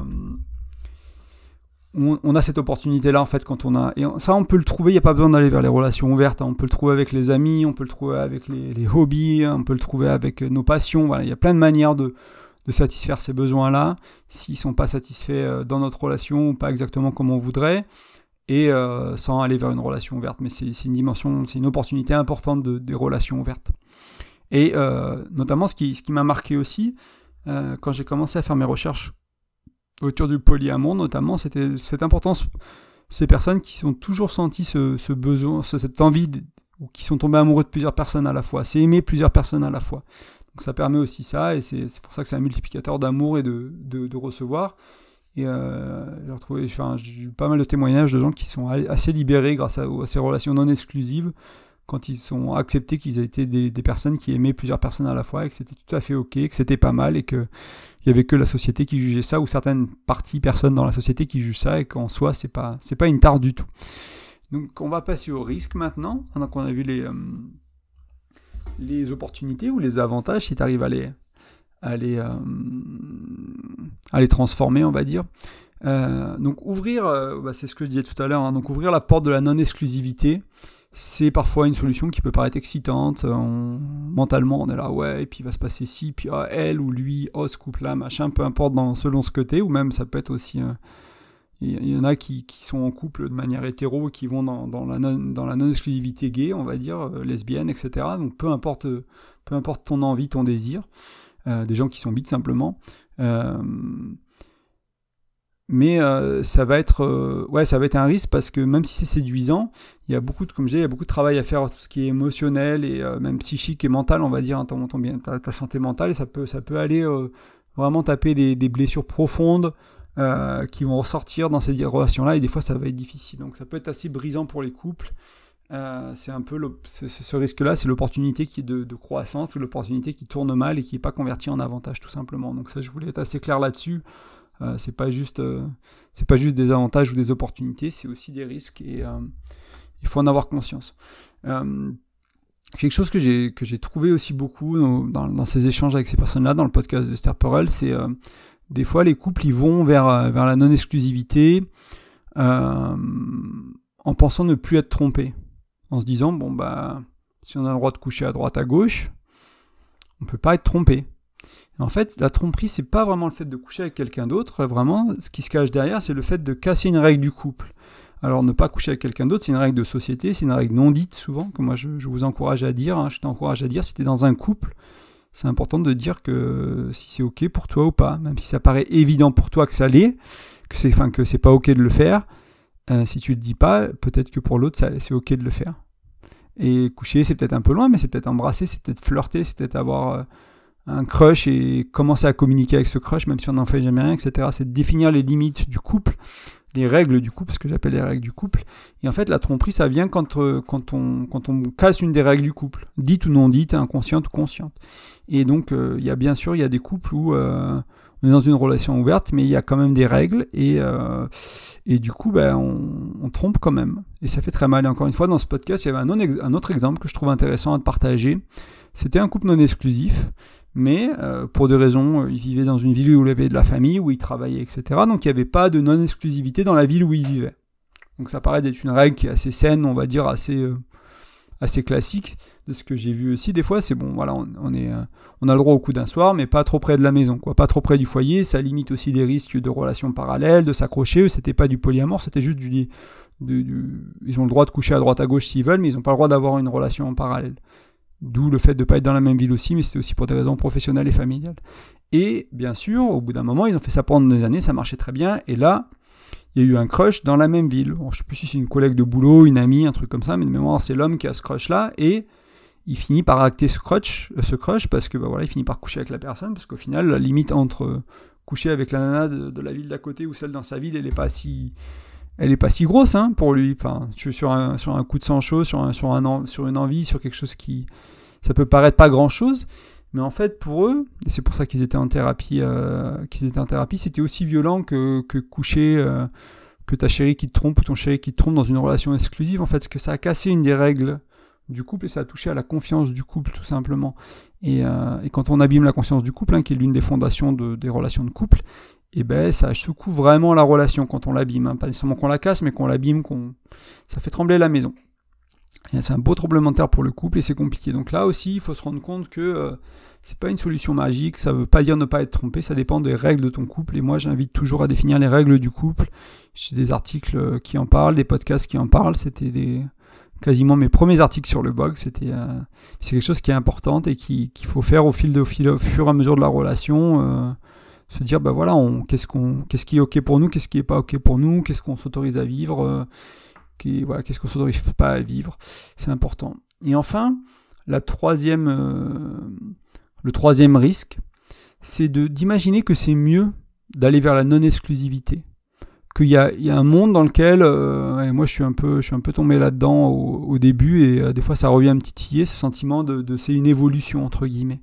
S1: on, a cette opportunité-là, en fait, quand on a. Et ça, on peut le trouver, il n'y a pas besoin d'aller vers les relations ouvertes, hein. on peut le trouver avec les amis, on peut le trouver avec les, hobbies, on peut le trouver avec nos passions, il y a plein de manières de de satisfaire ces besoins-là, s'ils ne sont pas satisfaits euh, dans notre relation ou pas exactement comme on voudrait, et euh, sans aller vers une relation ouverte. Mais c'est une dimension, c'est une opportunité importante de, des relations ouvertes. Et euh, notamment, ce qui, ce qui m'a marqué aussi, quand j'ai commencé à faire mes recherches autour du polyamour, notamment, c'était cette importance, ces personnes qui ont toujours senti ce, ce besoin, cette envie, ou qui sont tombées amoureux de plusieurs personnes à la fois, c'est aimer plusieurs personnes à la fois. Donc ça permet aussi ça, et c'est pour ça que c'est un multiplicateur d'amour et de, de, recevoir. Et euh, j'ai retrouvé, enfin, j'ai eu pas mal de témoignages de gens qui sont assez libérés grâce à, ces relations non exclusives, quand ils sont acceptés qu'ils étaient des, des, personnes qui aimaient plusieurs personnes à la fois, et que c'était tout à fait ok, que c'était pas mal, et qu'il n'y avait que la société qui jugeait ça, ou certaines parties, personnes dans la société qui jugent ça, et qu'en soi, c'est pas, pas une tare du tout. Donc on va passer au risque maintenant, donc on a vu les... Euh, les opportunités ou les avantages si tu arrives à les, à les, euh, à les transformer, on va dire. Euh, donc ouvrir, euh, bah, c'est ce que je disais tout à l'heure, hein, donc ouvrir la porte de la non-exclusivité, c'est parfois une solution qui peut paraître excitante. mentalement, on est là, ouais, et puis il va se passer ci, puis ah, elle ou lui, oh ce couple-là, machin, peu importe dans, selon ce côté, ou même ça peut être aussi il y en a qui, sont en couple de manière hétéro, qui vont dans, la, non-exclusivité gay, on va dire, euh, lesbienne, etc. Donc peu importe, peu importe ton envie, ton désir, euh, des gens qui sont bites simplement. Euh, mais ça va être ouais ça va être un risque parce que même si c'est séduisant il y a beaucoup de comme il y a beaucoup de travail à faire tout ce qui est émotionnel et même psychique et mental on va dire hein, ton, bien ta, santé mentale et ça peut ça peut aller vraiment taper des blessures profondes euh, qui vont ressortir dans ces relations-là, et des fois ça va être difficile. Donc ça peut être assez brisant pour les couples. Euh, c'est un peu ce risque-là, c'est l'opportunité qui de, croissance ou l'opportunité qui tourne mal et qui n'est pas convertie en avantage tout simplement. Donc ça, je voulais être assez clair là-dessus. Euh, c'est pas juste, euh, c'est pas juste des avantages ou des opportunités, c'est aussi des risques et il faut en avoir conscience. quelque chose que j'ai que j'ai trouvé aussi beaucoup dans, ces échanges avec ces personnes-là, dans le podcast d'Esther Perel, c'est des fois, les couples, ils vont vers, euh, la non-exclusivité euh, en pensant ne plus être trompés. En se disant, bon, bah, si on a le droit de coucher à droite, à gauche, on ne peut pas être trompé. en fait, la tromperie, c'est pas vraiment le fait de coucher avec quelqu'un d'autre. Vraiment, ce qui se cache derrière, c'est le fait de casser une règle du couple. Alors ne pas coucher avec quelqu'un d'autre, c'est une règle de société, c'est une règle non dite souvent, que moi je, vous encourage à dire, hein. je t'encourage à dire si tu es dans un couple, c'est important de dire que si c'est ok pour toi ou pas, même si ça paraît évident pour toi que ça l'est, que c'est enfin que c'est pas ok de le faire, euh, si tu le dis pas, peut-être que pour l'autre c'est ok de le faire. Et coucher, c'est peut-être un peu loin, mais c'est peut-être embrasser, c'est peut-être flirter, c'est peut-être avoir euh, un crush et commencer à communiquer avec ce crush, même si on n'en fait jamais rien, etc. C'est définir les limites du couple, les règles du couple, ce que j'appelle les règles du couple. Et en fait, la tromperie, ça vient quand, euh, on, quand on casse une des règles du couple, dite ou non dite, inconsciente ou consciente. Et donc, euh, il y a bien sûr, il y a des couples où on est dans une relation ouverte, mais il y a quand même des règles et, euh, et du coup, ben, on, trompe quand même. Et ça fait très mal. Et encore une fois, dans ce podcast, il y avait un, un autre exemple que je trouve intéressant à partager. C'était un couple non exclusif, mais euh, pour des raisons, euh, ils vivaient dans une ville où il avait de la famille, où ils travaillaient, etc. Donc il n'y avait pas de non-exclusivité dans la ville où ils vivaient. Donc ça paraît d'être une règle qui est assez saine, on va dire, assez assez classique. De ce que j'ai vu aussi des fois c'est bon voilà on, est euh, on a le droit au coup d'un soir mais pas trop près de la maison quoi. Pas trop près du foyer. Ça limite aussi des risques de relations parallèles de s'accrocher. C'était pas du polyamour c'était juste du, ils ont le droit de coucher à droite à gauche s'ils veulent mais ils n'ont pas le droit d'avoir une relation en parallèle d'où le fait de ne pas être dans la même ville aussi mais c'était aussi pour des raisons professionnelles et familiales et bien sûr au bout d'un moment ils ont fait ça pendant des années ça marchait très bien et là il y a eu un crush dans la même ville. je ne sais plus si c'est une collègue de boulot, une amie, un truc comme ça, mais de mémoire, c'est l'homme qui a ce crush-là, et il finit par acter ce crush, crush parce que bah voilà, il finit par coucher avec la personne, parce qu'au final, la limite entre coucher avec la nana de, la ville d'à côté ou celle dans sa ville, elle n'est pas si elle est pas si grosse hein, pour lui. Enfin, sur un, sur un coup de sang chaud, sur une envie, sur quelque chose qui. Ça peut paraître pas grand chose, mais en fait, pour eux, et c'est pour ça qu'ils étaient en thérapie, euh, qu'ils étaient en thérapie, c'était aussi violent que, que coucher, euh, que ta chérie qui te trompe ou ton chéri qui te trompe dans une relation exclusive, en fait, parce que ça a cassé une des règles du couple et ça a touché à la confiance du couple, tout simplement. Et, euh, quand on abîme la confiance du couple, hein, qui est l'une des fondations de, des relations de couple, et eh ben ça secoue vraiment la relation quand on l'abîme. Hein. Pas nécessairement qu'on la casse, mais qu'on l'abîme, qu'on ça fait trembler la maison. C'est un beau tremblement de terre pour le couple et c'est compliqué. Donc là aussi, il faut se rendre compte que euh, c'est pas une solution magique. Ça veut pas dire ne pas être trompé. Ça dépend des règles de ton couple. Et moi, j'invite toujours à définir les règles du couple. J'ai des articles euh, qui en parlent, des podcasts qui en parlent. C'était des quasiment mes premiers articles sur le blog. C'était euh, c'est quelque chose qui est important et qu'il faut faire au fil de au, fur et à mesure de la relation. se dire ben voilà, qu'est-ce qu'on qu'est-ce qui est ok pour nous, qu'est-ce qui est pas ok pour nous, qu'est-ce qu'on s'autorise à vivre qu'est-ce qu'on s'autorise pas à vivre, c'est important. Et enfin, la troisième, euh, le troisième risque, c'est d'imaginer que c'est mieux d'aller vers la non-exclusivité. Qu'il y, a, un monde dans lequel, euh, moi je suis un peu, je suis un peu tombé là-dedans au, début, et euh, des fois ça revient un petit titiller, ce sentiment de, de c'est une évolution, entre guillemets.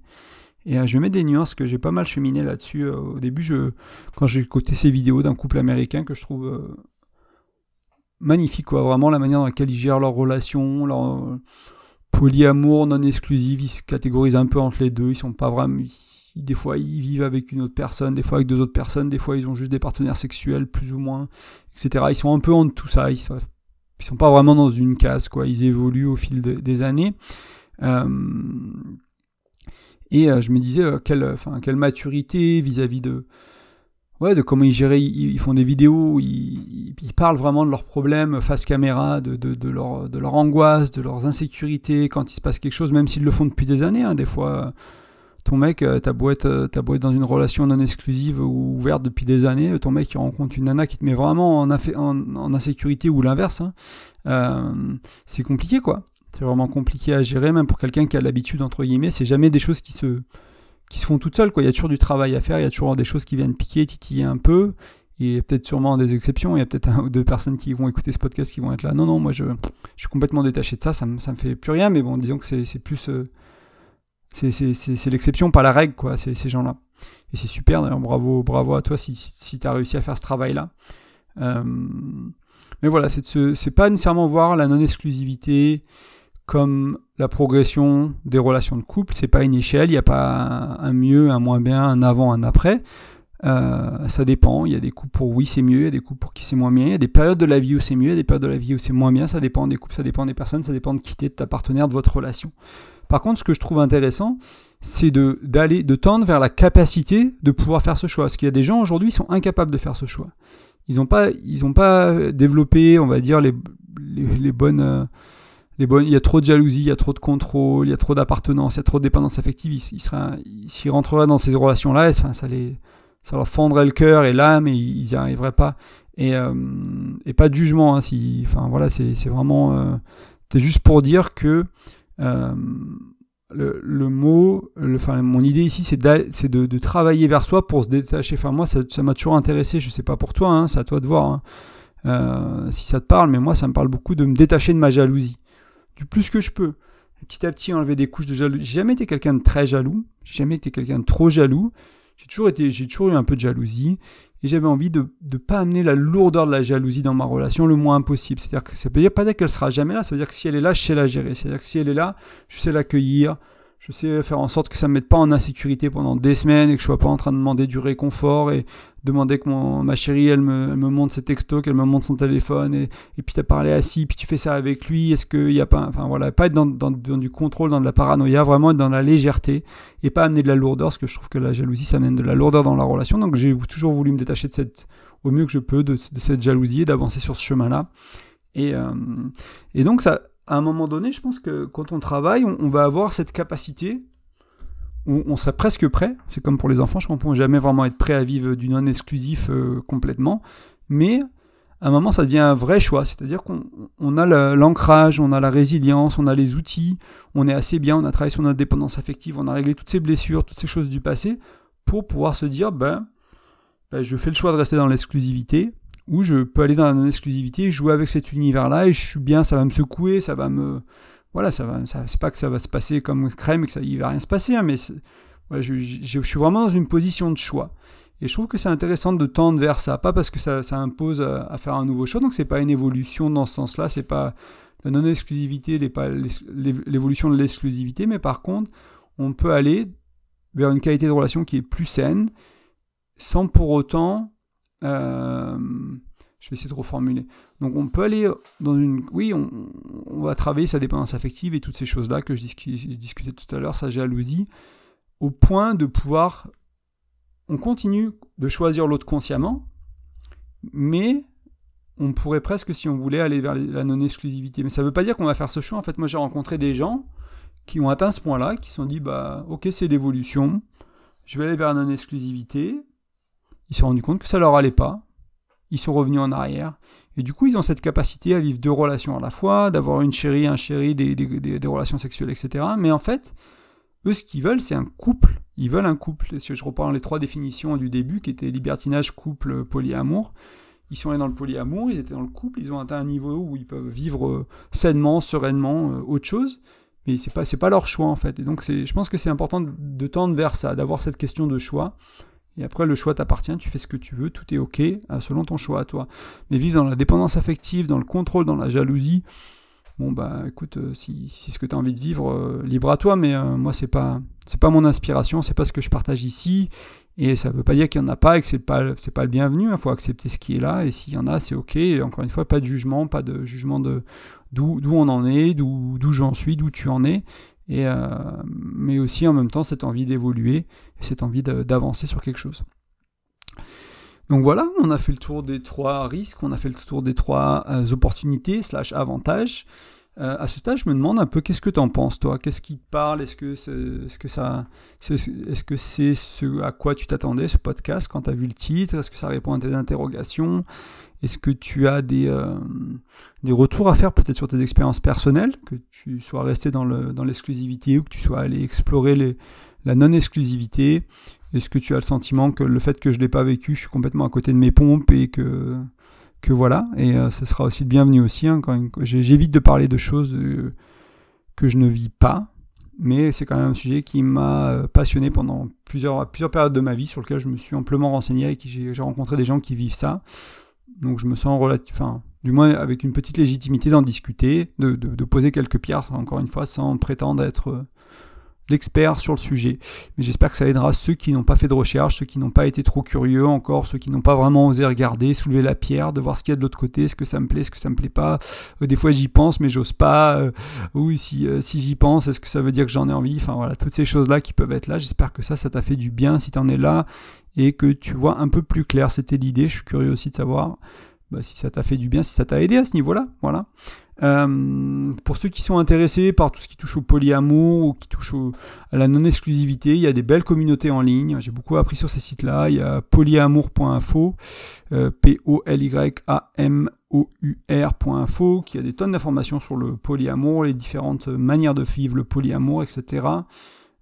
S1: Et je mets des nuances que j'ai pas mal cheminé là-dessus. au début, je, quand j'ai écouté ces vidéos d'un couple américain que je trouve magnifique, quoi. Vraiment la manière dans laquelle ils gèrent leurs relations, leur euh, polyamour non exclusif, ils se catégorisent un peu entre les deux. Ils sont pas vraiment. des fois, ils vivent avec une autre personne, des fois avec deux autres personnes, des fois, ils ont juste des partenaires sexuels, plus ou moins, etc. Ils sont un peu en tout ça. Ils sont, sont pas vraiment dans une case, quoi. Ils évoluent au fil des années. Euh, et euh, je me disais, quelle, quelle maturité vis-à-vis de ouais, de comment ils gèrent, ils, font des vidéos, ils, ils, parlent vraiment de leurs problèmes face caméra, de, leur, de angoisse, de leurs insécurités quand il se passe quelque chose, même s'ils le font depuis des années. Hein, des fois, ton mec, euh, t'as beau, être, euh, dans une relation non exclusive ou ouverte depuis des années, ton mec il rencontre une nana qui te met vraiment en, en, en insécurité ou l'inverse, hein, euh, c'est compliqué quoi. C'est vraiment compliqué à gérer, même pour quelqu'un qui a l'habitude, entre guillemets, c'est jamais des choses qui se qui se font toutes seules. Quoi. Il y a toujours du travail à faire, il y a toujours des choses qui viennent piquer, titiller un peu. Et peut-être sûrement des exceptions, il y a peut-être un ou deux personnes qui vont écouter ce podcast qui vont être là. Non, non, moi je, je suis complètement détaché de ça, ça me, me fait plus rien, mais bon, disons que c'est plus. Euh, c'est l'exception, pas la règle, quoi, ces, ces gens-là. Et c'est super, d'ailleurs, bravo, bravo à toi si, si tu as réussi à faire ce travail-là. Euh, mais voilà, c'est pas nécessairement voir la non-exclusivité, comme la progression des relations de couple. C'est pas une échelle, il n'y a pas un, mieux, un moins bien, un avant, un après. Euh, ça dépend. Il y a des couples pour oui c'est mieux, il y a des couples pour qui c'est moins bien. Il y a des périodes de la vie où c'est mieux, il y a des périodes de la vie où c'est moins bien. Ça dépend des couples, ça dépend des personnes, ça dépend de quitter de ta partenaire, de votre relation. Par contre, ce que je trouve intéressant, c'est de d'aller de tendre vers la capacité de pouvoir faire ce choix. Parce qu'il y a des gens aujourd'hui qui sont incapables de faire ce choix. ils n'ont pas, ils ont pas développé, on va dire, les, les, bonnes. Il y a trop de jalousie, il y a trop de contrôle, il y a trop d'appartenance, il y a trop de dépendance affective. Ils, ils, s'ils rentreraient dans ces relations-là, enfin, ça, les, ça leur fendrait le cœur et l'âme et ils n'y arriveraient pas. Et, et, pas de jugement. Hein, si, enfin, voilà, c'est vraiment. c'est juste pour dire que le, le, mot, enfin, mon idée ici, c'est de, de, travailler vers soi pour se détacher. Enfin, moi, ça m'a toujours intéressé. Je sais pas pour toi, hein, c'est à toi de voir hein. euh, si ça te parle, mais moi, ça me parle beaucoup de me détacher de ma jalousie, du plus que je peux. Petit à petit, enlever des couches de jalousie. J'ai jamais été quelqu'un de très jaloux. J'ai jamais été quelqu'un de trop jaloux. J'ai toujours toujours eu un peu de jalousie et j'avais envie de ne pas amener la lourdeur de la jalousie dans ma relation le moins possible. C'est-à-dire que ça veut dire pas dire qu'elle sera jamais là, ça veut dire que si elle est là, je sais la gérer. C'est-à-dire que si elle est là, je sais l'accueillir, je sais faire en sorte que ça ne me mette pas en insécurité pendant des semaines et que je sois pas en train de demander du réconfort et demander que mon, ma chérie elle me, me montre ses textos, qu'elle me montre son téléphone et, et puis tu as parlé assis, puis tu fais ça avec lui, est-ce qu'il n'y a pas, enfin voilà, pas être dans, dans, du contrôle, dans de la paranoïa, vraiment être dans la légèreté et pas amener de la lourdeur, parce que je trouve que la jalousie ça amène de la lourdeur dans la relation, donc j'ai toujours voulu me détacher de cette, au mieux que je peux de, cette jalousie et d'avancer sur ce chemin-là. Et, euh, et donc ça, à un moment donné, je pense que quand on travaille, on, va avoir cette capacité où on serait presque prêt. C'est comme pour les enfants, je crois qu'on ne peut jamais vraiment être prêt à vivre du non-exclusif euh, complètement. Mais à un moment, ça devient un vrai choix. C'est-à-dire qu'on a l'ancrage, on a la résilience, on a les outils, on est assez bien, on a travaillé sur notre dépendance affective, on a réglé toutes ces blessures, toutes ces choses du passé pour pouvoir se dire, ben, ben je fais le choix de rester dans l'exclusivité où je peux aller dans la non-exclusivité, jouer avec cet univers-là et je suis bien, ça va me secouer, ça va me. Voilà, ça va, c'est pas que ça va se passer comme crème et que ça, va rien se passer, hein, mais je, suis vraiment dans une position de choix. Et je trouve que c'est intéressant de tendre vers ça, pas parce que ça, impose à, faire un nouveau choix, donc c'est pas une évolution dans ce sens-là, c'est pas la non-exclusivité, l'évolution de l'exclusivité, mais par contre, on peut aller vers une qualité de relation qui est plus saine, sans pour autant euh, je vais essayer de reformuler. Donc on peut aller dans une... Oui, on, va travailler sa dépendance affective et toutes ces choses-là que je, discutais tout à l'heure, sa jalousie, au point de pouvoir... On continue de choisir l'autre consciemment, mais on pourrait presque, si on voulait, aller vers la non-exclusivité. Mais ça ne veut pas dire qu'on va faire ce choix. En fait, moi j'ai rencontré des gens qui ont atteint ce point-là, qui se sont dit, bah ok, c'est l'évolution, je vais aller vers la non-exclusivité, ils se sont rendus compte que ça leur allait pas. Ils sont revenus en arrière. Et du coup, ils ont cette capacité à vivre deux relations à la fois, d'avoir une chérie, un chéri, des, relations sexuelles, etc. Mais en fait, eux, ce qu'ils veulent, c'est un couple. Ils veulent un couple. Si je reprends les trois définitions du début, qui étaient libertinage, couple, polyamour, ils sont allés dans le polyamour, ils étaient dans le couple, ils ont atteint un niveau où ils peuvent vivre euh, sainement, sereinement, euh, autre chose. Mais c'est pas, pas leur choix en fait. Et donc, je pense que c'est important de tendre vers ça, d'avoir cette question de choix. Et après, le choix t'appartient, tu fais ce que tu veux, tout est OK euh, selon ton choix à toi. Mais vivre dans la dépendance affective, dans le contrôle, dans la jalousie, bon bah écoute, euh, si, c'est ce que tu as envie de vivre, euh, libre à toi, mais moi c'est pas c'est pas mon inspiration, c'est pas ce que je partage ici, et ça veut pas dire qu'il y en a pas et que c'est pas c'est pas le bienvenu, il hein. faut accepter ce qui est là, et s'il y en a, c'est ok, et encore une fois, pas de jugement, pas de jugement de d'où on en est, d'où j'en suis, d'où tu en es, euh, mais aussi en même temps cette envie d'évoluer et cette envie d'avancer sur quelque chose. Donc voilà, on a fait le tour des trois risques, on a fait le tour des trois euh, opportunités slash avantages. Euh, à ce stade, je me demande un peu qu'est-ce que tu en penses, toi? Qu'est-ce qui te parle? Est-ce que c'est est, que ça, est-ce que ce à quoi tu t'attendais, ce podcast, quand tu as vu le titre? Est-ce que ça répond à tes interrogations? Est-ce que tu as des, euh, des retours à faire peut-être sur tes expériences personnelles, que tu sois resté dans l'exclusivité dans ou que tu sois allé explorer la non-exclusivité? Est-ce que tu as le sentiment que le fait que je ne l'ai pas vécu, je suis complètement à côté de mes pompes et que que voilà, et euh, ce sera aussi bienvenu aussi. Hein, j'évite de parler de choses euh, que je ne vis pas, mais c'est quand même un sujet qui m'a euh, passionné pendant plusieurs, périodes de ma vie, sur lequel je me suis amplement renseigné et qui j'ai rencontré des gens qui vivent ça. Donc je me sens relatif, du moins avec une petite légitimité d'en discuter, de, de, poser quelques pierres, encore une fois, sans prétendre être l'expert sur le sujet. Mais j'espère que ça aidera ceux qui n'ont pas fait de recherche, ceux qui n'ont pas été trop curieux encore, ceux qui n'ont pas vraiment osé regarder, soulever la pierre, de voir ce qu'il y a de l'autre côté, est-ce que ça me plaît, est-ce que ça me plaît pas. Euh, des fois j'y pense mais j'ose pas. Euh, oui, si, euh, si j'y pense, est-ce que ça veut dire que j'en ai envie? Enfin voilà, toutes ces choses-là qui peuvent être là. J'espère que ça, ça t'a fait du bien si tu en es là et que tu vois un peu plus clair. C'était l'idée. Je suis curieux aussi de savoir bah, si ça t'a fait du bien, si ça t'a aidé à ce niveau-là. Voilà. Euh, pour ceux qui sont intéressés par tout ce qui touche au polyamour ou qui touche à la non-exclusivité, il y a des belles communautés en ligne. J'ai beaucoup appris sur ces sites-là. Il y a polyamour.info, euh, P-O-L-Y-A-M-O-U-R.info, qui a des tonnes d'informations sur le polyamour, les différentes manières de vivre le polyamour, etc.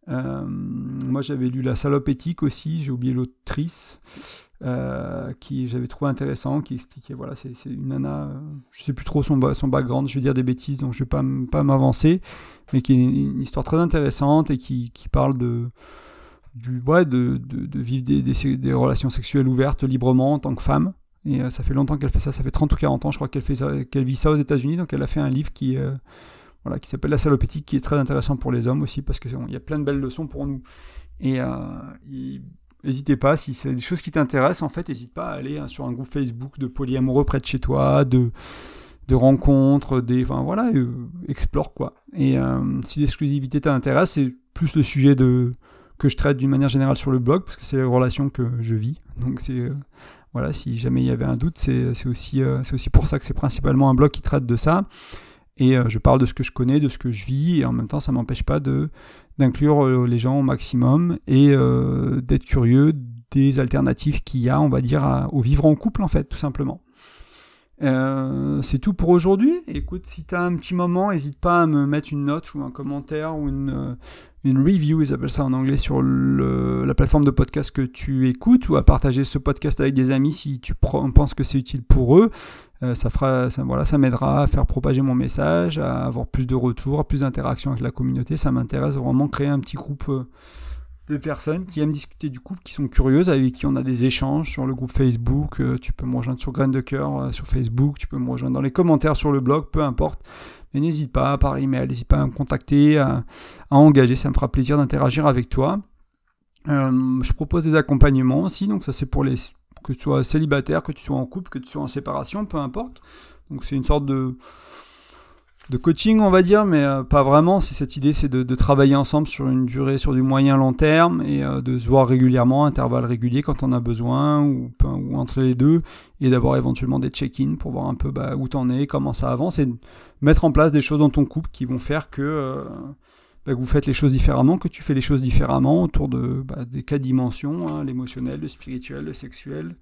S1: Euh, moi, j'avais lu La salope éthique aussi, j'ai oublié l'autrice. Euh, qui j'avais trouvé intéressant, qui expliquait, voilà, c'est une nana, euh, je sais plus trop son, son background, je vais dire des bêtises, donc je vais pas, m'avancer, mais qui est une, histoire très intéressante et qui, qui parle de, du, ouais, de, de, vivre des, des, relations sexuelles ouvertes librement en tant que femme. Et euh, ça fait longtemps qu'elle fait ça, ça fait 30 ou 40 ans, je crois qu'elle qu'elle vit ça aux États-Unis, donc elle a fait un livre qui, voilà, qui s'appelle La salopétique, qui est très intéressant pour les hommes aussi, parce qu'il y a plein de belles leçons pour nous. Et il, N'hésitez pas, si c'est des choses qui t'intéressent, en fait, n'hésite pas à aller hein, sur un groupe Facebook de polyamoureux près de chez toi, de, rencontres, des, enfin voilà, euh, explore quoi. Et euh, si l'exclusivité t'intéresse, c'est plus le sujet que je traite d'une manière générale sur le blog, parce que c'est les relations que je vis. Donc euh, voilà, si jamais il y avait un doute, c'est aussi, c'est aussi pour ça que c'est principalement un blog qui traite de ça. Et je parle de ce que je connais, de ce que je vis, et en même temps, ça m'empêche pas de d'inclure euh, les gens au maximum et euh, d'être curieux des alternatives qu'il y a, on va dire, au vivre en couple, en fait, tout simplement. Euh, c'est tout pour aujourd'hui. Écoute, si tu as un petit moment, n'hésite pas à me mettre une note ou un commentaire ou une, une review, ils appellent ça en anglais, sur la plateforme de podcast que tu écoutes ou à partager ce podcast avec des amis si tu penses que c'est utile pour eux. Euh, ça fera, voilà, ça m'aidera à faire propager mon message, à avoir plus de retours, plus d'interactions avec la communauté. Ça m'intéresse vraiment créer un petit groupe euh, de personnes qui aiment discuter du couple, qui sont curieuses, avec qui on a des échanges sur le groupe Facebook. Euh, tu peux me rejoindre sur Graines de Cœur sur Facebook, tu peux me rejoindre dans les commentaires sur le blog, peu importe. Mais n'hésite pas, par email, n'hésite pas à me contacter, à, engager, ça me fera plaisir d'interagir avec toi. je propose des accompagnements aussi, donc ça c'est pour les que tu sois célibataire, que tu sois en couple, que tu sois en séparation, peu importe. Donc c'est une sorte de, de coaching, on va dire, mais euh, pas vraiment. C'est cette idée, c'est de, travailler ensemble sur une durée, sur du moyen long terme, et euh, de se voir régulièrement, intervalles réguliers quand on a besoin, ou, entre les deux, et d'avoir éventuellement des check-in pour voir un peu bah, où t'en es, comment ça avance, et mettre en place des choses dans ton couple qui vont faire que euh, bah, vous faites les choses différemment, que tu fais les choses différemment autour de, bah, des quatre dimensions, hein, l'émotionnel, le spirituel, le sexuel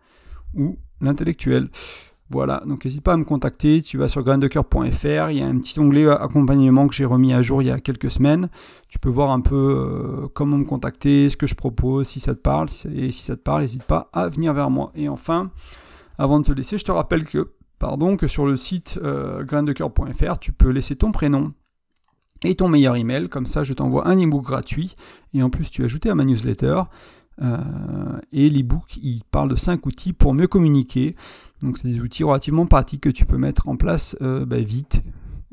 S1: ou l'intellectuel. Voilà, donc n'hésite pas à me contacter, tu vas sur graindecoeur.fr, il y a un petit onglet accompagnement que j'ai remis à jour il y a quelques semaines. Tu peux voir un peu euh, comment me contacter, ce que je propose, si ça te parle, et si ça te parle, n'hésite pas à venir vers moi. Et enfin, avant de te laisser, je te rappelle que, pardon, que sur le site euh, graindecoeur.fr, tu peux laisser ton prénom, et ton meilleur email. Comme ça, je t'envoie un ebook gratuit. Et en plus, tu es ajouté à ma newsletter. Euh, et l'ebook, il parle de 5 outils pour mieux communiquer. Donc, c'est des outils relativement pratiques que tu peux mettre en place euh, bah, vite.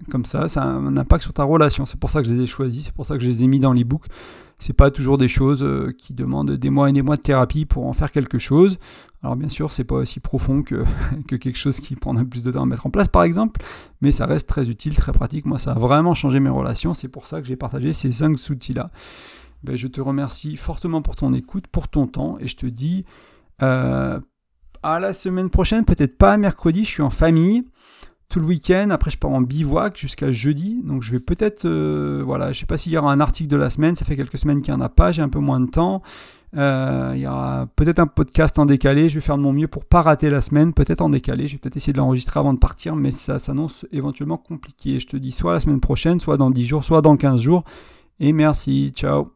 S1: Comme ça, ça a un impact sur ta relation. C'est pour ça que je les ai choisis, c'est pour ça que je les ai mis dans l'ebook c'est pas toujours des choses euh, qui demandent des mois et des mois de thérapie pour en faire quelque chose. Alors bien sûr, c'est pas aussi profond que, [laughs] que quelque chose qui prendrait plus de temps à mettre en place par exemple, mais ça reste très utile, très pratique. Moi, ça a vraiment changé mes relations, c'est pour ça que j'ai partagé ces 5 outils-là. Ben, je te remercie fortement pour ton écoute, pour ton temps, et je te dis euh, à la semaine prochaine, peut-être pas mercredi, je suis en famille tout le week-end. Après, je pars en bivouac jusqu'à jeudi. Donc, je vais peut-être. Euh, voilà, je sais pas s'il y aura un article de la semaine. Ça fait quelques semaines qu'il n'y en a pas. J'ai un peu moins de temps. Euh, il y aura peut-être un podcast en décalé. Je vais faire de mon mieux pour pas rater la semaine. Peut-être en décalé. Je vais peut-être essayer de l'enregistrer avant de partir. Mais ça s'annonce éventuellement compliqué. Je te dis soit la semaine prochaine, soit dans 10 jours, soit dans 15 jours. Et merci. Ciao.